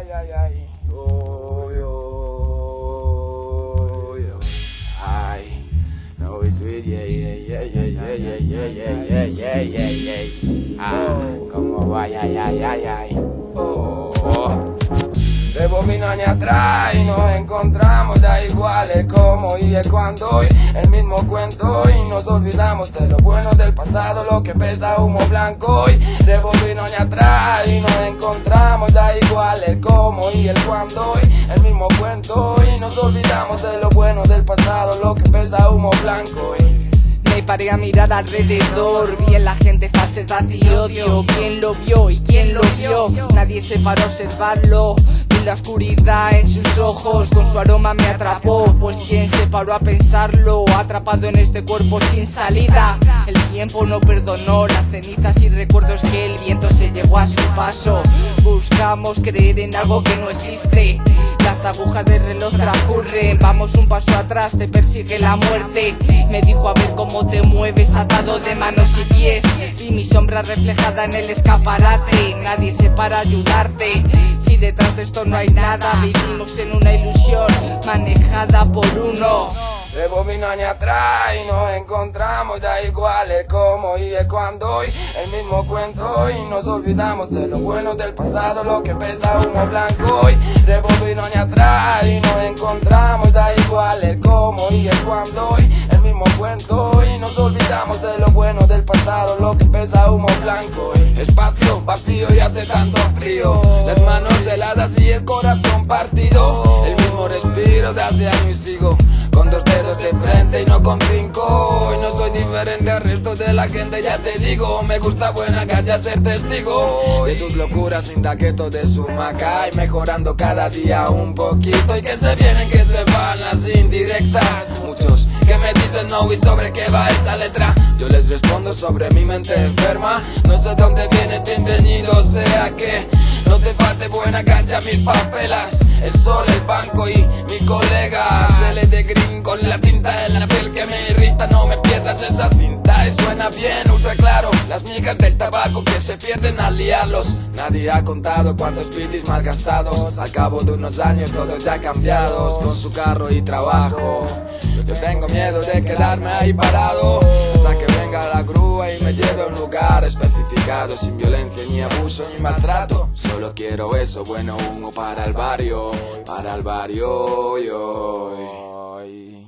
Ay, ay, ay. Oh, yo, yo. Ay. No, it's sweet, yeah, yeah, yeah, yeah, yeah, yeah, yeah, yeah, yeah, yeah, yeah, yeah. Ah, como ay, ay, ay, ay, ay. Oh. De bobino año atrás y nos encontramos, da igual el cómo y el cuándo y el mismo cuento y nos olvidamos de lo bueno del pasado, lo que pesa humo blanco y de bobino año atrás y nos encontramos, da igual el cómo y el cuándo y el mismo cuento y nos olvidamos de lo bueno del pasado, lo que pesa humo blanco y me paré a mirar alrededor, vi en la gente falsedad y odio. ¿Quién lo vio y quién lo vio? Nadie se paró a observarlo. Vi la oscuridad en sus ojos, con su aroma me atrapó. Pues quién se paró a pensarlo, atrapado en este cuerpo sin salida. El tiempo no perdonó las cenizas y recuerdos que el viento se llevó a su paso. Buscamos creer en algo que no existe. Las agujas del reloj transcurren, vamos un paso atrás, te persigue la muerte. Me dijo a ver cómo te mueves atado de manos y pies y mi sombra reflejada en el escaparate. Nadie se para ayudarte. Si detrás de esto no hay nada, vivimos en una ilusión manejada por uno. De bobino año atrás y nos encontramos, da igual el cómo y el cuándo y el mismo cuento y nos olvidamos de lo bueno del pasado, lo que pesa humo blanco y de bobino año atrás y nos encontramos, da igual el cómo y el cuándo y el mismo cuento y nos olvidamos de lo bueno del pasado, lo que pesa humo blanco y espacio vacío y hace tanto frío, las manos heladas y el corazón partido, el mismo respiro de hace años y sigo con dos de frente y no con cinco. Y no soy diferente al resto de la gente, ya te digo. Me gusta buena calle ser testigo de tus locuras, indagueto de su maca y mejorando cada día un poquito. Y que se vienen, que se van las indirectas. Muchos que me dicen no y sobre qué va esa letra. Yo les respondo sobre mi mente enferma. No sé dónde vienes, bienvenido sea que. No te falte buena cancha, mil papelas. El sol, el banco y mi colega. Se le de green con la tinta en la piel que me irrita. No me pierdas esa se pierden al liarlos. Nadie ha contado cuántos pitis malgastados. Al cabo de unos años, todos ya cambiados. Con su carro y trabajo. Yo tengo miedo de quedarme ahí parado. Hasta que venga la grúa y me lleve a un lugar especificado. Sin violencia, ni abuso, ni maltrato. Solo quiero eso, bueno humo para el barrio. Para el barrio, yo.